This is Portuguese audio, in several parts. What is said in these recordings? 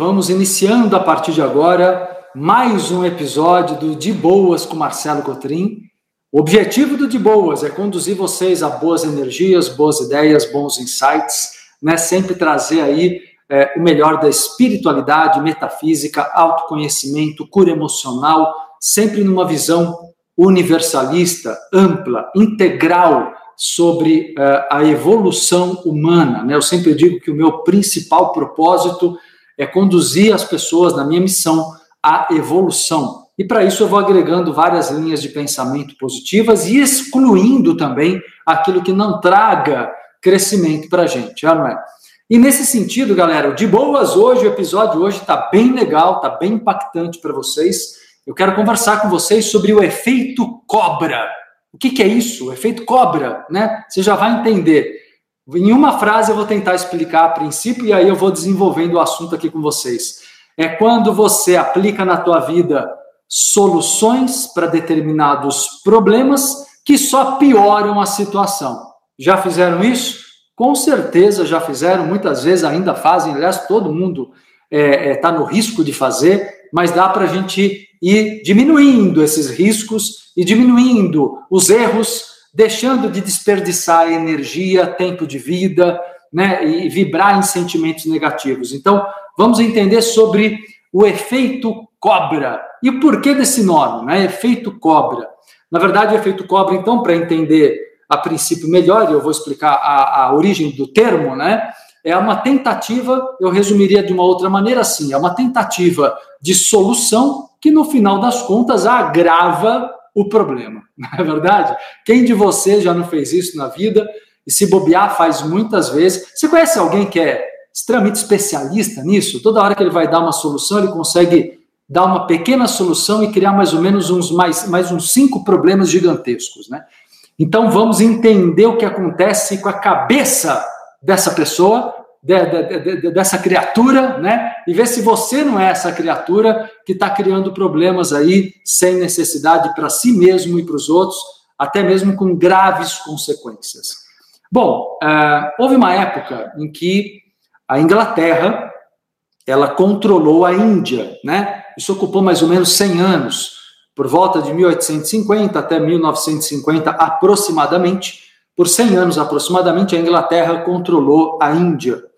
vamos iniciando a partir de agora mais um episódio do De Boas com Marcelo Cotrim. O objetivo do De Boas é conduzir vocês a boas energias, boas ideias, bons insights, né? Sempre trazer aí é, o melhor da espiritualidade, metafísica, autoconhecimento, cura emocional, sempre numa visão universalista, ampla, integral sobre uh, a evolução humana. Né? Eu sempre digo que o meu principal propósito é conduzir as pessoas na minha missão à evolução. E para isso eu vou agregando várias linhas de pensamento positivas e excluindo também aquilo que não traga crescimento para a gente, já não é? E nesse sentido, galera, de boas hoje, o episódio hoje está bem legal, está bem impactante para vocês. Eu quero conversar com vocês sobre o efeito cobra. O que, que é isso? O efeito cobra, né? Você já vai entender. Em uma frase eu vou tentar explicar a princípio e aí eu vou desenvolvendo o assunto aqui com vocês. É quando você aplica na tua vida soluções para determinados problemas que só pioram a situação. Já fizeram isso? Com certeza já fizeram, muitas vezes ainda fazem, aliás, todo mundo está é, é, tá no risco de fazer, mas dá para a gente ir diminuindo esses riscos e diminuindo os erros, deixando de desperdiçar energia, tempo de vida, né, e vibrar em sentimentos negativos. Então, vamos entender sobre o efeito cobra. E o porquê desse nome, né? Efeito cobra. Na verdade, o efeito cobra, então, para entender a princípio melhor, eu vou explicar a, a origem do termo, né? É uma tentativa, eu resumiria de uma outra maneira assim, é uma tentativa de solução que no final das contas agrava o problema. Não é verdade? Quem de vocês já não fez isso na vida e se bobear faz muitas vezes? Você conhece alguém que é extremamente especialista nisso? Toda hora que ele vai dar uma solução, ele consegue dar uma pequena solução e criar mais ou menos uns mais, mais uns cinco problemas gigantescos, né? Então vamos entender o que acontece com a cabeça dessa pessoa de, de, de, dessa criatura, né? E ver se você não é essa criatura que está criando problemas aí sem necessidade para si mesmo e para os outros, até mesmo com graves consequências. Bom, uh, houve uma época em que a Inglaterra ela controlou a Índia, né? Isso ocupou mais ou menos 100 anos, por volta de 1850 até 1950 aproximadamente. Por 100 anos aproximadamente, a Inglaterra controlou a Índia.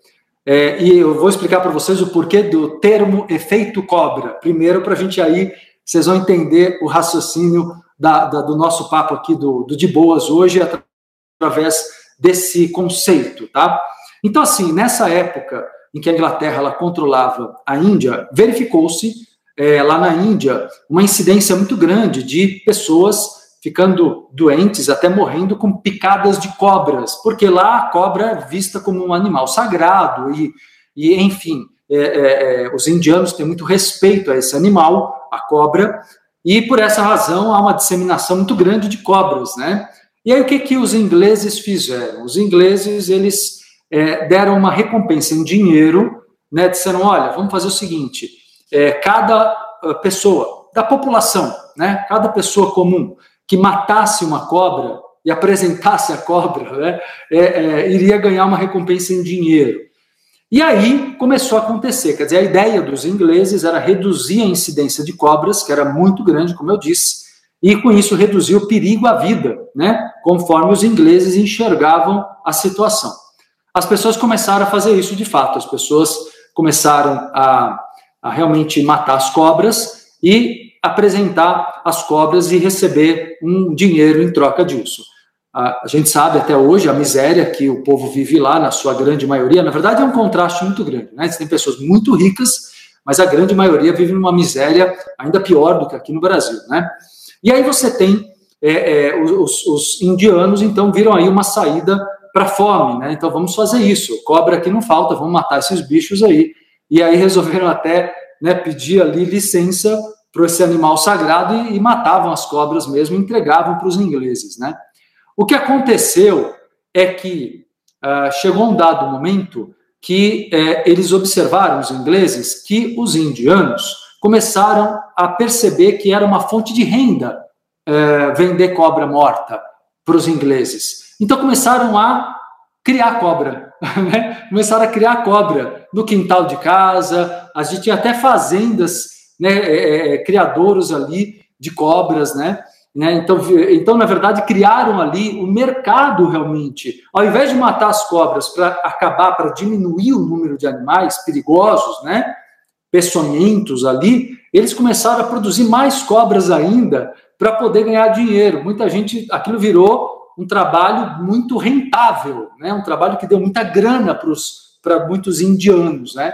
É, e eu vou explicar para vocês o porquê do termo efeito cobra. Primeiro, para a gente aí, vocês vão entender o raciocínio da, da, do nosso papo aqui do, do De Boas hoje, através desse conceito, tá? Então, assim, nessa época em que a Inglaterra ela controlava a Índia, verificou-se é, lá na Índia uma incidência muito grande de pessoas ficando doentes, até morrendo com picadas de cobras, porque lá a cobra é vista como um animal sagrado e, e enfim, é, é, é, os indianos têm muito respeito a esse animal, a cobra, e por essa razão há uma disseminação muito grande de cobras, né? E aí o que que os ingleses fizeram? Os ingleses eles é, deram uma recompensa em dinheiro, né? Disseram, olha, vamos fazer o seguinte: é, cada ah, pessoa da população, né? Cada pessoa comum que matasse uma cobra e apresentasse a cobra, né, é, é, iria ganhar uma recompensa em dinheiro. E aí começou a acontecer, quer dizer, a ideia dos ingleses era reduzir a incidência de cobras, que era muito grande, como eu disse, e com isso reduzir o perigo à vida, né, conforme os ingleses enxergavam a situação. As pessoas começaram a fazer isso de fato, as pessoas começaram a, a realmente matar as cobras e apresentar as cobras e receber um dinheiro em troca disso. A gente sabe até hoje a miséria que o povo vive lá, na sua grande maioria, na verdade é um contraste muito grande. Né? Tem pessoas muito ricas, mas a grande maioria vive numa miséria ainda pior do que aqui no Brasil. Né? E aí você tem é, é, os, os, indianos, então, viram aí uma saída para fome. Né? Então vamos fazer isso. Cobra aqui não falta, vamos matar esses bichos aí. E aí resolveram até né, pedir ali licença para esse animal sagrado e, e, matavam as cobras mesmo, entregavam para os ingleses, né? O que aconteceu é que uh, chegou um dado momento que uh, eles observaram, os ingleses, que os indianos começaram a perceber que era uma fonte de renda uh, vender cobra morta para os ingleses. Então começaram a criar cobra. né? começaram a criar cobra no quintal de casa, a gente tinha até fazendas, né, é, é, é criadouros ali de cobras, né? Né? Então, então, na verdade, criaram ali o mercado realmente. Ao invés de matar as cobras para acabar, para diminuir o número de animais perigosos, né? peçonhentos ali, eles começaram a produzir mais cobras ainda para poder ganhar dinheiro. Muita gente, aquilo virou um trabalho muito rentável, né? um trabalho que deu muita grana para muitos indianos. Né?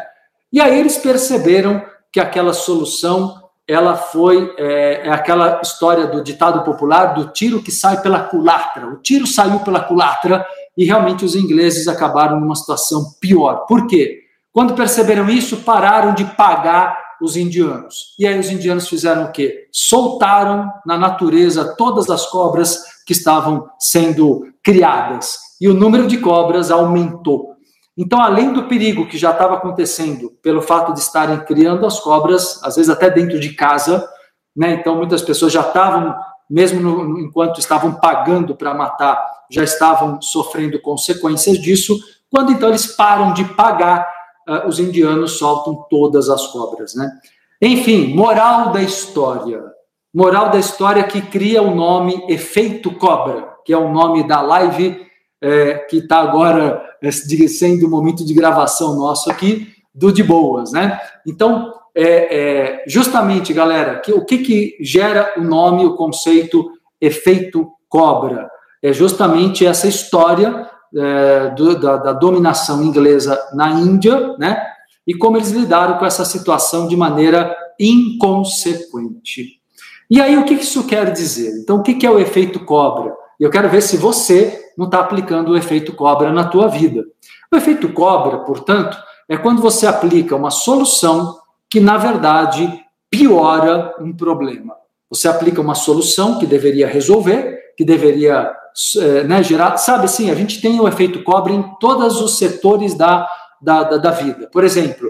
E aí eles perceberam que aquela solução ela foi é, é, aquela história do ditado popular do tiro que sai pela culatra. O tiro saiu pela culatra e realmente os ingleses acabaram numa situação pior. Por quê? Quando perceberam isso, pararam de pagar os indianos. E aí os indianos fizeram o quê? Soltaram na natureza todas as cobras que estavam sendo criadas. E o número de cobras aumentou. Então, além do perigo que já estava acontecendo pelo fato de estarem criando as cobras, às vezes até dentro de casa, né? Então, muitas pessoas já estavam, mesmo no, enquanto estavam pagando para matar, já estavam sofrendo consequências disso. Quando então eles param de pagar, uh, os indianos soltam todas as cobras, né? Enfim, moral da história. Moral da história que cria o nome Efeito Cobra, que é o nome da live é, que está agora sendo o momento de gravação nosso aqui, do de boas, né? Então, é, é, justamente, galera, que, o que, que gera o nome, o conceito efeito cobra? É justamente essa história é, do, da, da, dominação inglesa na Índia, né? E como eles lidaram com essa situação de maneira inconsequente. E aí, o que isso quer dizer? Então, o que é o efeito cobra? Eu quero ver se você não está aplicando o efeito cobra na tua vida. O efeito cobra, portanto, é quando você aplica uma solução que, na verdade, piora um problema. Você aplica uma solução que deveria resolver, que deveria é, né, gerar. Sabe assim, a gente tem o efeito cobra em todos os setores da, da, da, da vida. Por exemplo,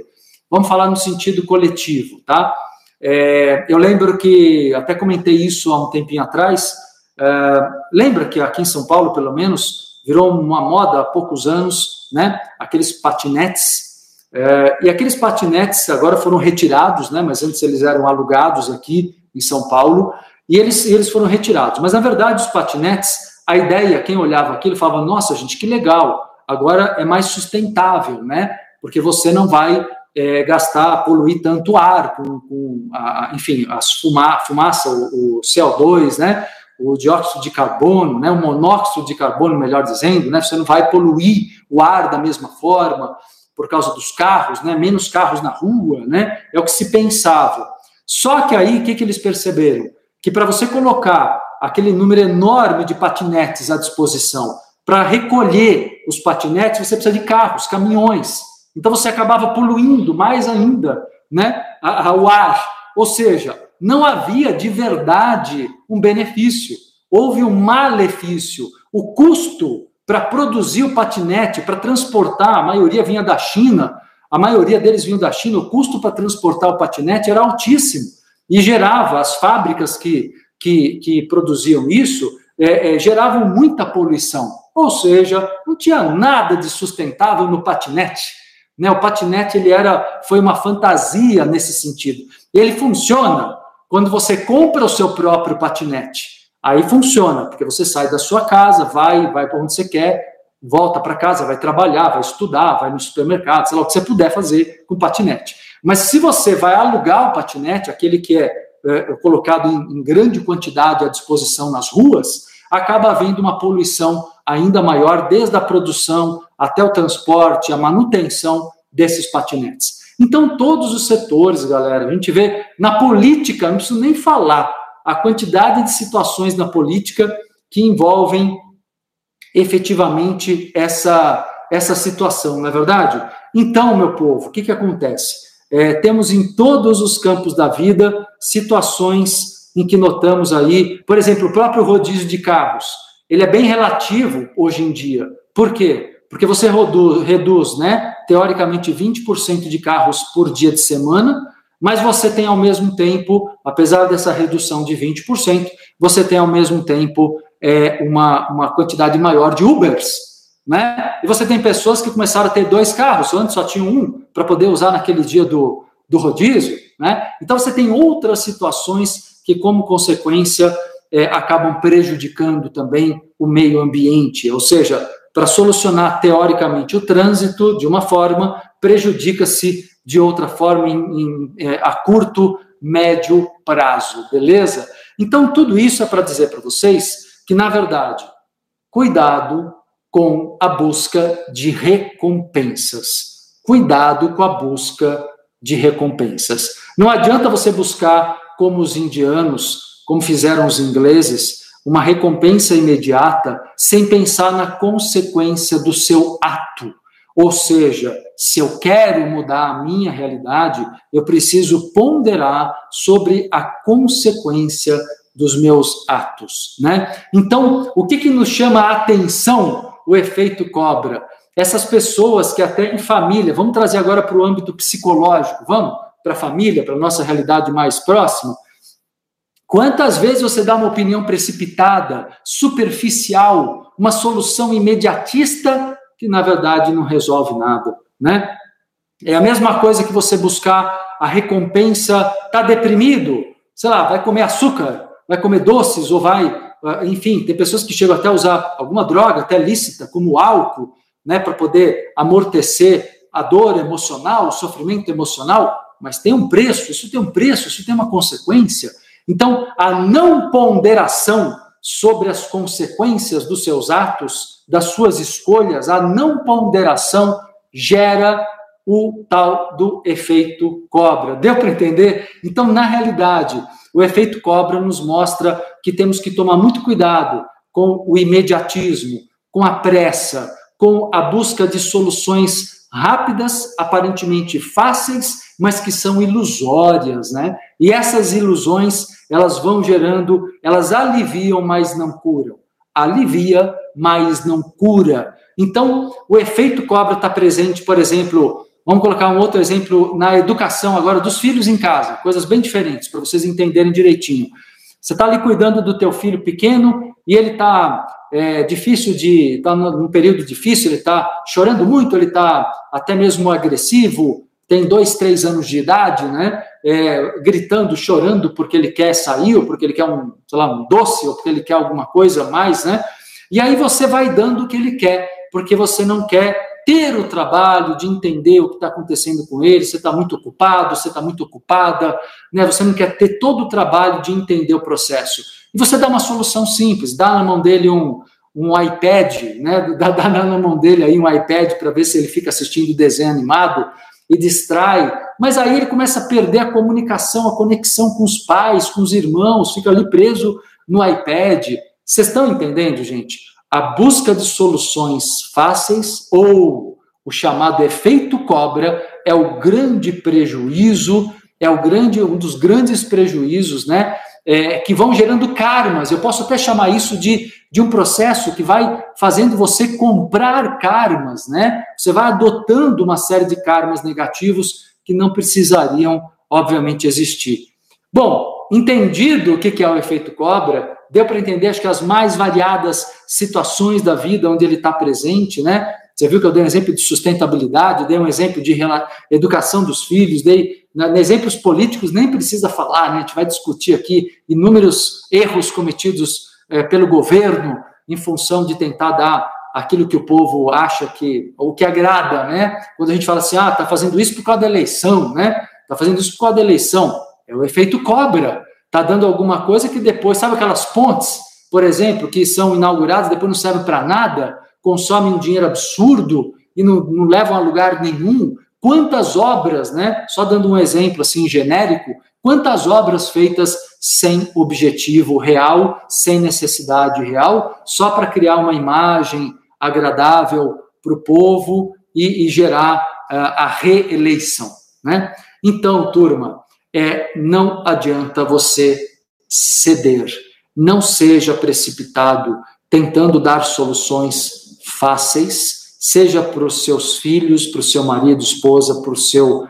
vamos falar no sentido coletivo, tá? É, eu lembro que até comentei isso há um tempinho atrás é, lembra que aqui em São Paulo, pelo menos, virou uma moda há poucos anos, né? Aqueles patinetes. É, e aqueles patinetes agora foram retirados, né? Mas antes eles eram alugados aqui em São Paulo e eles, eles foram retirados. Mas na verdade, os patinetes, a ideia, quem olhava aquilo falava: nossa, gente, que legal, agora é mais sustentável, né? Porque você não vai é, gastar, poluir tanto ar com, com a, enfim, as fuma, fumaça, o, o CO2, né? O dióxido de carbono, né, o monóxido de carbono, melhor dizendo, né, você não vai poluir o ar da mesma forma por causa dos carros, né, menos carros na rua, né, é o que se pensava. Só que aí, o que, que eles perceberam? Que para você colocar aquele número enorme de patinetes à disposição para recolher os patinetes, você precisa de carros, caminhões. Então você acabava poluindo mais ainda né, o ar. Ou seja, não havia de verdade um benefício, houve um malefício. O custo para produzir o patinete, para transportar, a maioria vinha da China, a maioria deles vinha da China, o custo para transportar o patinete era altíssimo e gerava, as fábricas que, que, que produziam isso, é, é, geravam muita poluição. Ou seja, não tinha nada de sustentável no patinete. Né? O patinete ele era, foi uma fantasia nesse sentido. Ele funciona quando você compra o seu próprio patinete. Aí funciona, porque você sai da sua casa, vai, vai para onde você quer, volta para casa, vai trabalhar, vai estudar, vai no supermercado, sei lá o que você puder fazer com patinete. Mas se você vai alugar o patinete, aquele que é, é colocado em, em grande quantidade à disposição nas ruas, acaba havendo uma poluição ainda maior, desde a produção até o transporte, a manutenção desses patinetes. Então, todos os setores, galera, a gente vê na política, não preciso nem falar, a quantidade de situações na política que envolvem efetivamente essa, essa situação, não é verdade? Então, meu povo, o que, que acontece? É, temos em todos os campos da vida situações em que notamos aí, por exemplo, o próprio rodízio de carros. Ele é bem relativo hoje em dia. Por quê? Porque você reduz, reduz né, teoricamente 20% de carros por dia de semana, mas você tem ao mesmo tempo, apesar dessa redução de 20%, você tem ao mesmo tempo é, uma, uma quantidade maior de Ubers. né? E você tem pessoas que começaram a ter dois carros, antes só tinham um para poder usar naquele dia do, do rodízio, né? Então você tem outras situações que, como consequência, é, acabam prejudicando também o meio ambiente, ou seja, para solucionar teoricamente o trânsito de uma forma, prejudica-se de outra forma em, em, é, a curto, médio prazo, beleza? Então, tudo isso é para dizer para vocês que, na verdade, cuidado com a busca de recompensas. Cuidado com a busca de recompensas. Não adianta você buscar, como os indianos, como fizeram os ingleses, uma recompensa imediata sem pensar na consequência do seu ato. Ou seja, se eu quero mudar a minha realidade, eu preciso ponderar sobre a consequência dos meus atos, né? Então, o que, que nos chama a atenção o efeito cobra? Essas pessoas que até em família, vamos trazer agora para o âmbito psicológico, vamos para a família, para a nossa realidade mais próxima. Quantas vezes você dá uma opinião precipitada, superficial, uma solução imediatista que na verdade não resolve nada, né? É a mesma coisa que você buscar a recompensa, tá deprimido, sei lá, vai comer açúcar, vai comer doces ou vai, ah, enfim, tem pessoas que chegam até a usar alguma droga, até lícita, como álcool, né, para poder amortecer a dor emocional, o sofrimento emocional, mas tem um preço, isso tem um preço, isso tem uma consequência. Então, a não ponderação sobre as consequências dos seus atos, das suas escolhas, a não ponderação gera o tal do efeito cobra. Deu para entender? Então, na realidade, o efeito cobra nos mostra que temos que tomar muito cuidado com o imediatismo, com a pressa, com a busca de soluções rápidas, aparentemente fáceis, mas que são ilusórias, né? E essas ilusões, elas vão gerando, elas aliviam, mas não curam. Alivia, mas não cura. Então, o efeito cobra está presente, por exemplo, Vamos colocar um outro exemplo na educação agora dos filhos em casa, coisas bem diferentes para vocês entenderem direitinho. Você está ali cuidando do teu filho pequeno e ele está é, difícil de, está num período difícil, ele está chorando muito, ele está até mesmo agressivo, tem dois, três anos de idade, né? É, gritando, chorando porque ele quer sair, ou porque ele quer um, sei lá, um doce, ou porque ele quer alguma coisa mais, né? E aí você vai dando o que ele quer, porque você não quer ter o trabalho de entender o que está acontecendo com ele, você está muito ocupado, você está muito ocupada, né? você não quer ter todo o trabalho de entender o processo. E você dá uma solução simples, dá na mão dele um, um iPad, né? dá, dá na mão dele aí um iPad para ver se ele fica assistindo desenho animado e distrai, mas aí ele começa a perder a comunicação, a conexão com os pais, com os irmãos, fica ali preso no iPad. Vocês estão entendendo, gente? a busca de soluções fáceis ou o chamado efeito cobra é o grande prejuízo, é o grande um dos grandes prejuízos, né? É, que vão gerando karmas. Eu posso até chamar isso de, de um processo que vai fazendo você comprar karmas, né? Você vai adotando uma série de karmas negativos que não precisariam, obviamente, existir. Bom, entendido o que é o efeito cobra, deu para entender, acho que as mais variadas situações da vida onde ele está presente, né? Você viu que eu dei um exemplo de sustentabilidade, dei um exemplo de educação dos filhos, dei exemplos políticos, nem precisa falar, né? A gente vai discutir aqui inúmeros erros cometidos é, pelo governo em função de tentar dar aquilo que o povo acha que, ou que agrada, né? Quando a gente fala assim, ah, tá fazendo isso por causa da eleição, né? Tá fazendo isso por causa da eleição. É o efeito cobra está dando alguma coisa que depois, sabe aquelas pontes, por exemplo, que são inauguradas, depois não servem para nada, consomem um dinheiro absurdo e não, não levam a lugar nenhum. Quantas obras, né? Só dando um exemplo assim genérico, quantas obras feitas sem objetivo real, sem necessidade real, só para criar uma imagem agradável para o povo e, e gerar uh, a reeleição, né? Então, turma, é não adianta você ceder. Não seja precipitado tentando dar soluções fáceis, seja para os seus filhos, para o seu marido, esposa, para o seu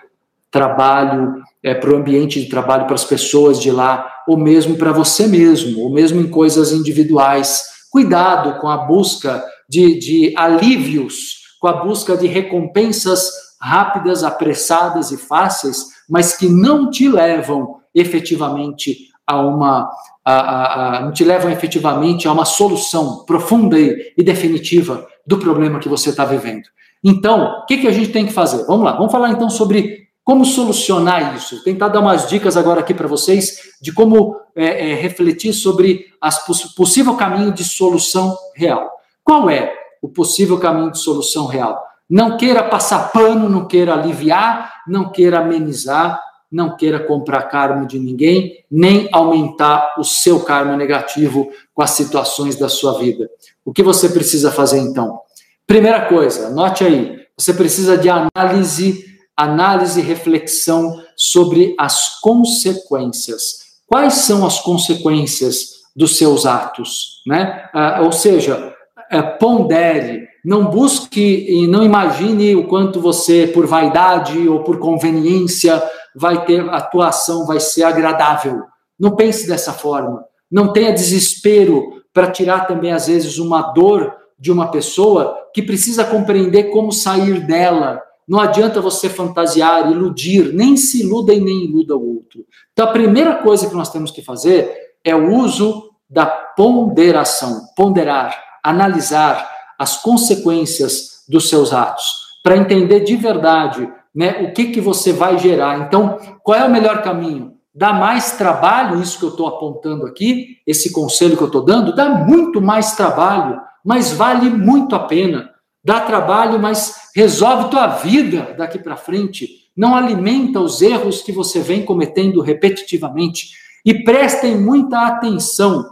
trabalho, é, para o ambiente de trabalho, para as pessoas de lá, ou mesmo para você mesmo, ou mesmo em coisas individuais. Cuidado com a busca de, de alívios, com a busca de recompensas rápidas, apressadas e fáceis, mas que não te levam efetivamente a uma a, a, não te levam efetivamente a uma solução profunda e, e definitiva do problema que você está vivendo. Então, o que, que a gente tem que fazer? Vamos lá, vamos falar então sobre como solucionar isso. Tentar dar umas dicas agora aqui para vocês de como é, é, refletir sobre o possível caminho de solução real. Qual é o possível caminho de solução real? Não queira passar pano, não queira aliviar, não queira amenizar, não queira comprar karma de ninguém, nem aumentar o seu karma negativo com as situações da sua vida. O que você precisa fazer então? Primeira coisa, anote aí, você precisa de análise, análise e reflexão sobre as consequências. Quais são as consequências dos seus atos, né? Ah, ou seja, é, pondere, não busque e não imagine o quanto você, por vaidade ou por conveniência, vai ter a tua ação vai ser agradável. Não pense dessa forma. Não tenha desespero para tirar também às vezes uma dor de uma pessoa que precisa compreender como sair dela. Não adianta você fantasiar, iludir, nem se iluda e nem iluda o outro. Então a primeira coisa que nós temos que fazer é o uso da ponderação, ponderar, analisar as consequências dos seus atos, para entender de verdade né, o que, que você vai gerar. Então, qual é o melhor caminho? Dá mais trabalho, isso que eu estou apontando aqui, esse conselho que eu estou dando, dá muito mais trabalho, mas vale muito a pena. Dá trabalho, mas resolve tua vida daqui para frente. Não alimenta os erros que você vem cometendo repetitivamente. E prestem muita atenção,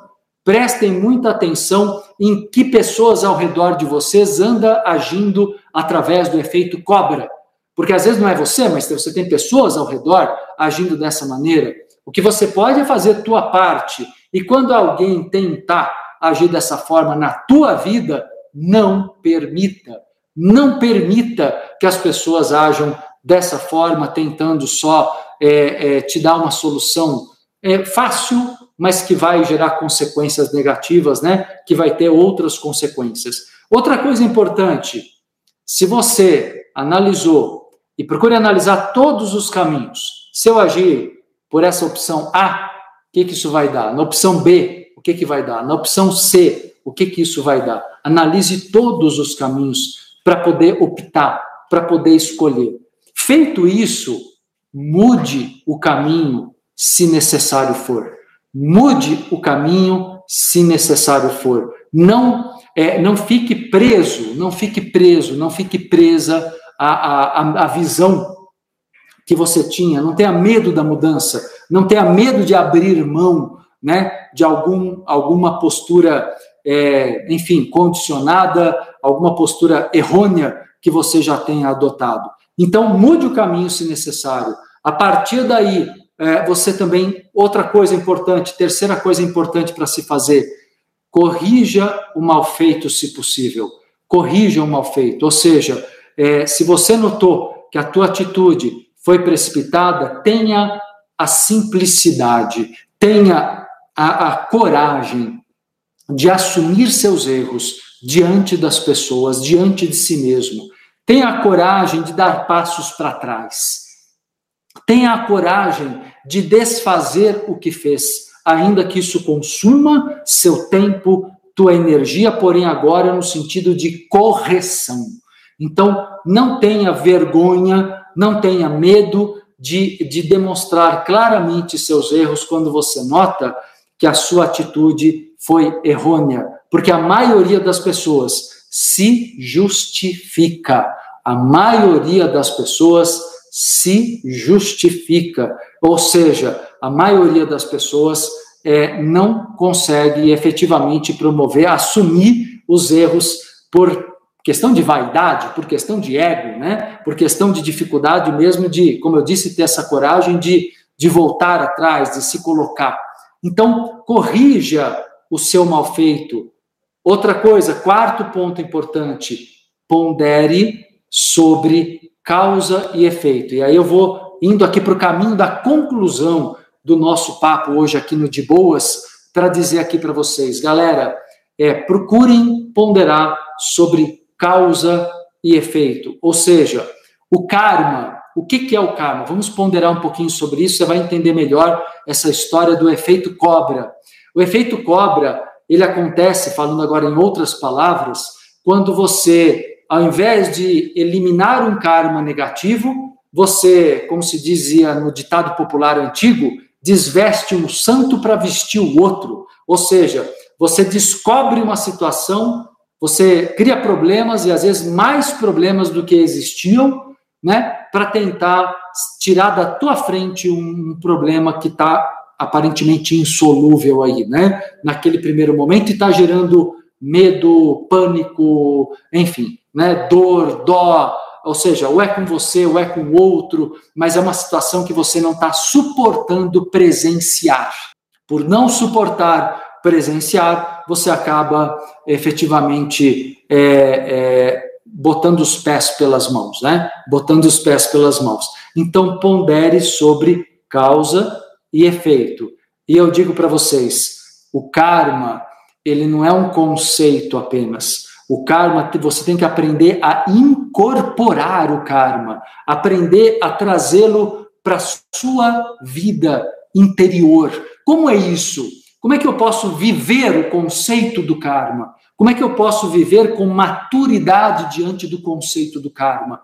prestem muita atenção em que pessoas ao redor de vocês anda agindo através do efeito cobra. Porque às vezes não é você, mas você tem pessoas ao redor agindo dessa maneira. O que você pode é fazer tua parte. E quando alguém tentar agir dessa forma na tua vida, não permita. Não permita que as pessoas ajam dessa forma, tentando só é, é, te dar uma solução é, fácil, mas que vai gerar consequências negativas, né? Que vai ter outras consequências. Outra coisa importante: se você analisou e procure analisar todos os caminhos. Se eu agir por essa opção A, o que, que isso vai dar? Na opção B, o que, que vai dar? Na opção C, o que, que isso vai dar? Analise todos os caminhos para poder optar, para poder escolher. Feito isso, mude o caminho se necessário for. Mude o caminho se necessário for. Não, é, não fique preso, não fique preso, não fique presa a, a, a visão que você tinha, não tenha medo da mudança, não tenha medo de abrir mão né, de algum, alguma postura, é, enfim, condicionada, alguma postura errônea que você já tenha adotado. Então, mude o caminho se necessário. A partir daí, é, você também, outra coisa importante, terceira coisa importante para se fazer, corrija o mal feito se possível. Corrija o mal feito, ou seja, é, se você notou que a tua atitude foi precipitada, tenha a simplicidade, tenha a, a coragem de assumir seus erros diante das pessoas, diante de si mesmo. Tenha a coragem de dar passos para trás. Tenha a coragem de desfazer o que fez, ainda que isso consuma seu tempo, tua energia, porém agora no sentido de correção. Então, não tenha vergonha, não tenha medo de, de demonstrar claramente seus erros quando você nota que a sua atitude foi errônea, porque a maioria das pessoas se justifica. A maioria das pessoas se justifica, ou seja, a maioria das pessoas é, não consegue efetivamente promover, assumir os erros por questão de vaidade, por questão de ego, né? por questão de dificuldade mesmo de, como eu disse, ter essa coragem de, de voltar atrás, de se colocar. Então, corrija o seu mal feito. Outra coisa, quarto ponto importante, pondere sobre causa e efeito. E aí eu vou indo aqui para o caminho da conclusão do nosso papo hoje aqui no De Boas, para dizer aqui para vocês, galera, é procurem ponderar sobre causa e efeito. Ou seja, o karma. O que, é o karma? Vamos ponderar um pouquinho sobre isso, você vai entender melhor essa história do efeito cobra. O efeito cobra, ele acontece, falando agora em outras palavras, quando você, ao invés de eliminar um karma negativo, você, como se dizia no ditado popular antigo, desveste um santo para vestir o outro. Ou seja, você descobre uma situação, você cria problemas e às vezes mais problemas do que existiam, né, para tentar tirar da tua frente um problema que está aparentemente insolúvel aí, né, naquele primeiro momento e está gerando medo, pânico, enfim, né, dor, dó, ou seja, ou é com você, ou é com o outro, mas é uma situação que você não está suportando presenciar. Por não suportar presenciar, você acaba efetivamente é, é, botando os pés pelas mãos, né? Botando os pés pelas mãos. Então, pondere sobre causa e efeito. E eu digo para vocês, o karma, ele não é um conceito apenas. O karma, você tem que aprender a incorporar o karma, aprender a trazê-lo para sua vida interior. Como é isso? Como é que eu posso viver o conceito do karma? Como é que eu posso viver com maturidade diante do conceito do karma?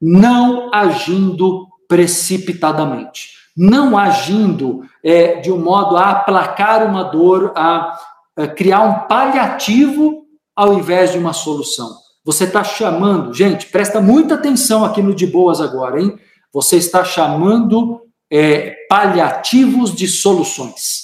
Não agindo precipitadamente, não agindo é, de um modo a aplacar uma dor, a, a criar um paliativo ao invés de uma solução. Você está chamando, gente, presta muita atenção aqui no de boas agora, hein? Você está chamando é, paliativos de soluções.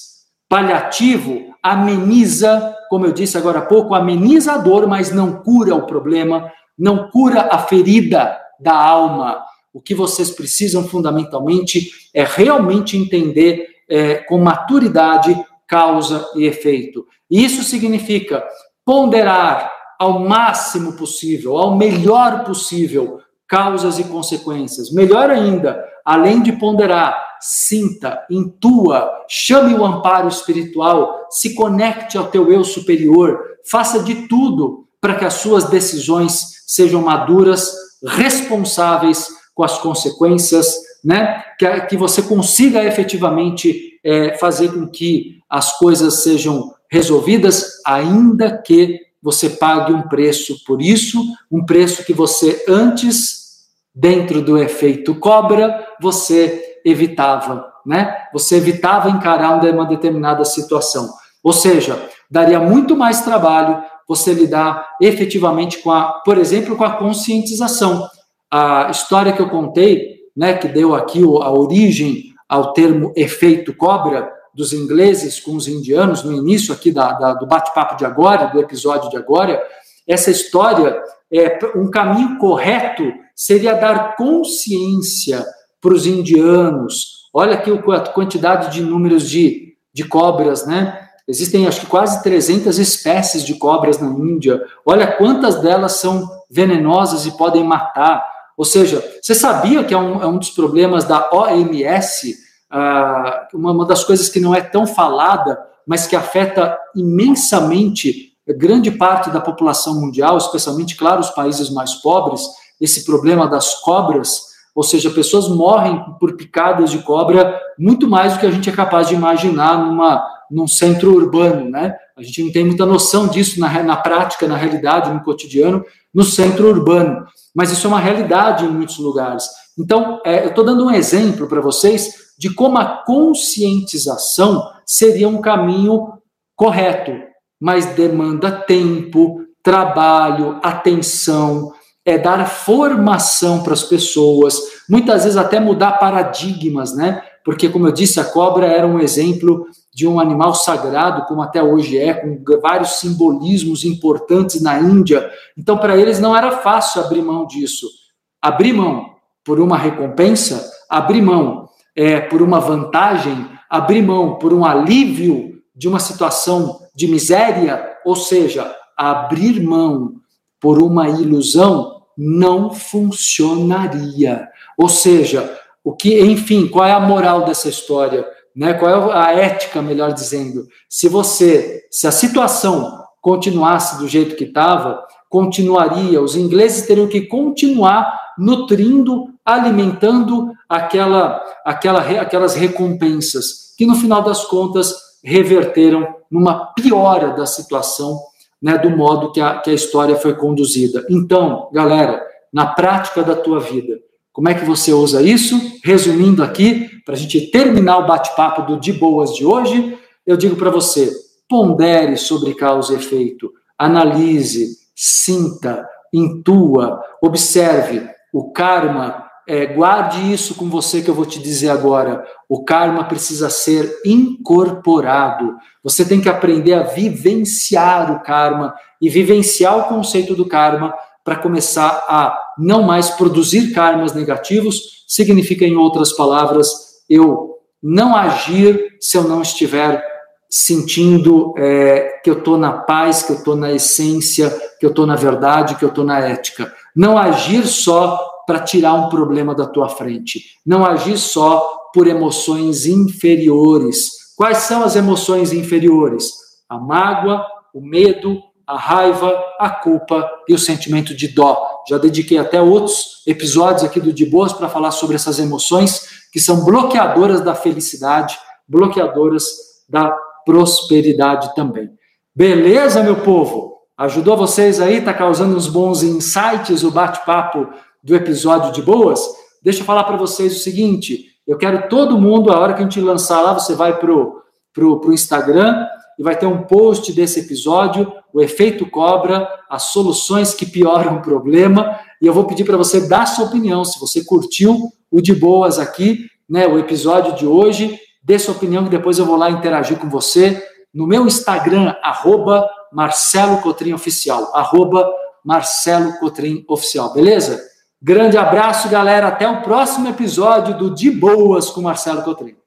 Paliativo ameniza, como eu disse agora há pouco, ameniza a dor, mas não cura o problema, não cura a ferida da alma. O que vocês precisam fundamentalmente é realmente entender é, com maturidade causa e efeito. Isso significa ponderar ao máximo possível, ao melhor possível, causas e consequências. Melhor ainda, além de ponderar, sinta, intua, chame o amparo espiritual, se conecte ao teu eu superior, faça de tudo para que as suas decisões sejam maduras, responsáveis com as consequências, né? Que, que você consiga efetivamente é, fazer com que as coisas sejam resolvidas, ainda que você pague um preço por isso, um preço que você antes, dentro do efeito cobra, você evitava, né? Você evitava encarar uma determinada situação. Ou seja, daria muito mais trabalho você lidar efetivamente com a, por exemplo, com a conscientização. A história que eu contei, né, que deu aqui a origem ao termo efeito cobra, dos ingleses com os indianos, no início aqui da, da do bate-papo de agora, do episódio de agora, essa história, é um caminho correto seria dar consciência para os indianos. Olha aqui a quantidade de números de, de cobras, né? Existem, acho que quase 300 espécies de cobras na Índia. Olha quantas delas são venenosas e podem matar. Ou seja, você sabia que é um, é um dos problemas da OMS, ah, uma, uma das coisas que não é tão falada, mas que afeta imensamente grande parte da população mundial, especialmente, claro, os países mais pobres, esse problema das cobras, ou seja, pessoas morrem por picadas de cobra muito mais do que a gente é capaz de imaginar numa, num centro urbano, né? A gente não tem muita noção disso na, na prática, na realidade, no cotidiano, no centro urbano. Mas isso é uma realidade em muitos lugares. Então, é, eu estou dando um exemplo para vocês de como a conscientização seria um caminho correto, mas demanda tempo, trabalho, atenção, é dar formação para as pessoas, muitas vezes até mudar paradigmas, né? Porque, como eu disse, a cobra era um exemplo de um animal sagrado, como até hoje é, com vários simbolismos importantes na Índia. Então, para eles não era fácil abrir mão disso. Abrir mão por uma recompensa, abrir mão é, por uma vantagem, abrir mão por um alívio de uma situação de miséria, ou seja, abrir mão por uma ilusão não funcionaria. Ou seja, o que, enfim, qual é a moral dessa história? Né? Qual é a ética, melhor dizendo? Se você, se a situação continuasse do jeito que estava, continuaria, os ingleses teriam que continuar nutrindo, alimentando aquela, aquela, aquelas recompensas, que no final das contas reverteram numa piora da situação, né, do modo que a, que a história foi conduzida. Então, galera, na prática da tua vida, como é que você usa isso? Resumindo aqui, para a gente terminar o bate-papo do De Boas de hoje, eu digo para você: pondere sobre causa e efeito, analise, sinta, intua, observe. O karma, é, guarde isso com você que eu vou te dizer agora. O karma precisa ser incorporado. Você tem que aprender a vivenciar o karma e vivenciar o conceito do karma para começar a não mais produzir karmas negativos. Significa, em outras palavras, eu não agir se eu não estiver sentindo é, que eu estou na paz, que eu estou na essência, que eu estou na verdade, que eu estou na ética. Não agir só para tirar um problema da tua frente. Não agir só por emoções inferiores. Quais são as emoções inferiores? A mágoa, o medo, a raiva, a culpa e o sentimento de dó. Já dediquei até outros episódios aqui do De Boas para falar sobre essas emoções que são bloqueadoras da felicidade, bloqueadoras da prosperidade também. Beleza, meu povo? Ajudou vocês aí? Tá causando uns bons insights o bate-papo do episódio de boas? Deixa eu falar para vocês o seguinte: eu quero todo mundo, a hora que a gente lançar lá, você vai pro, pro, pro Instagram e vai ter um post desse episódio, o efeito cobra, as soluções que pioram o problema, e eu vou pedir para você dar sua opinião, se você curtiu o de boas aqui, né, o episódio de hoje, dê sua opinião que depois eu vou lá interagir com você no meu Instagram, arroba Marcelo Cotrim Oficial, arroba Marcelo Cotrim Oficial, beleza? Grande abraço, galera. Até o próximo episódio do De Boas com Marcelo Cotrim.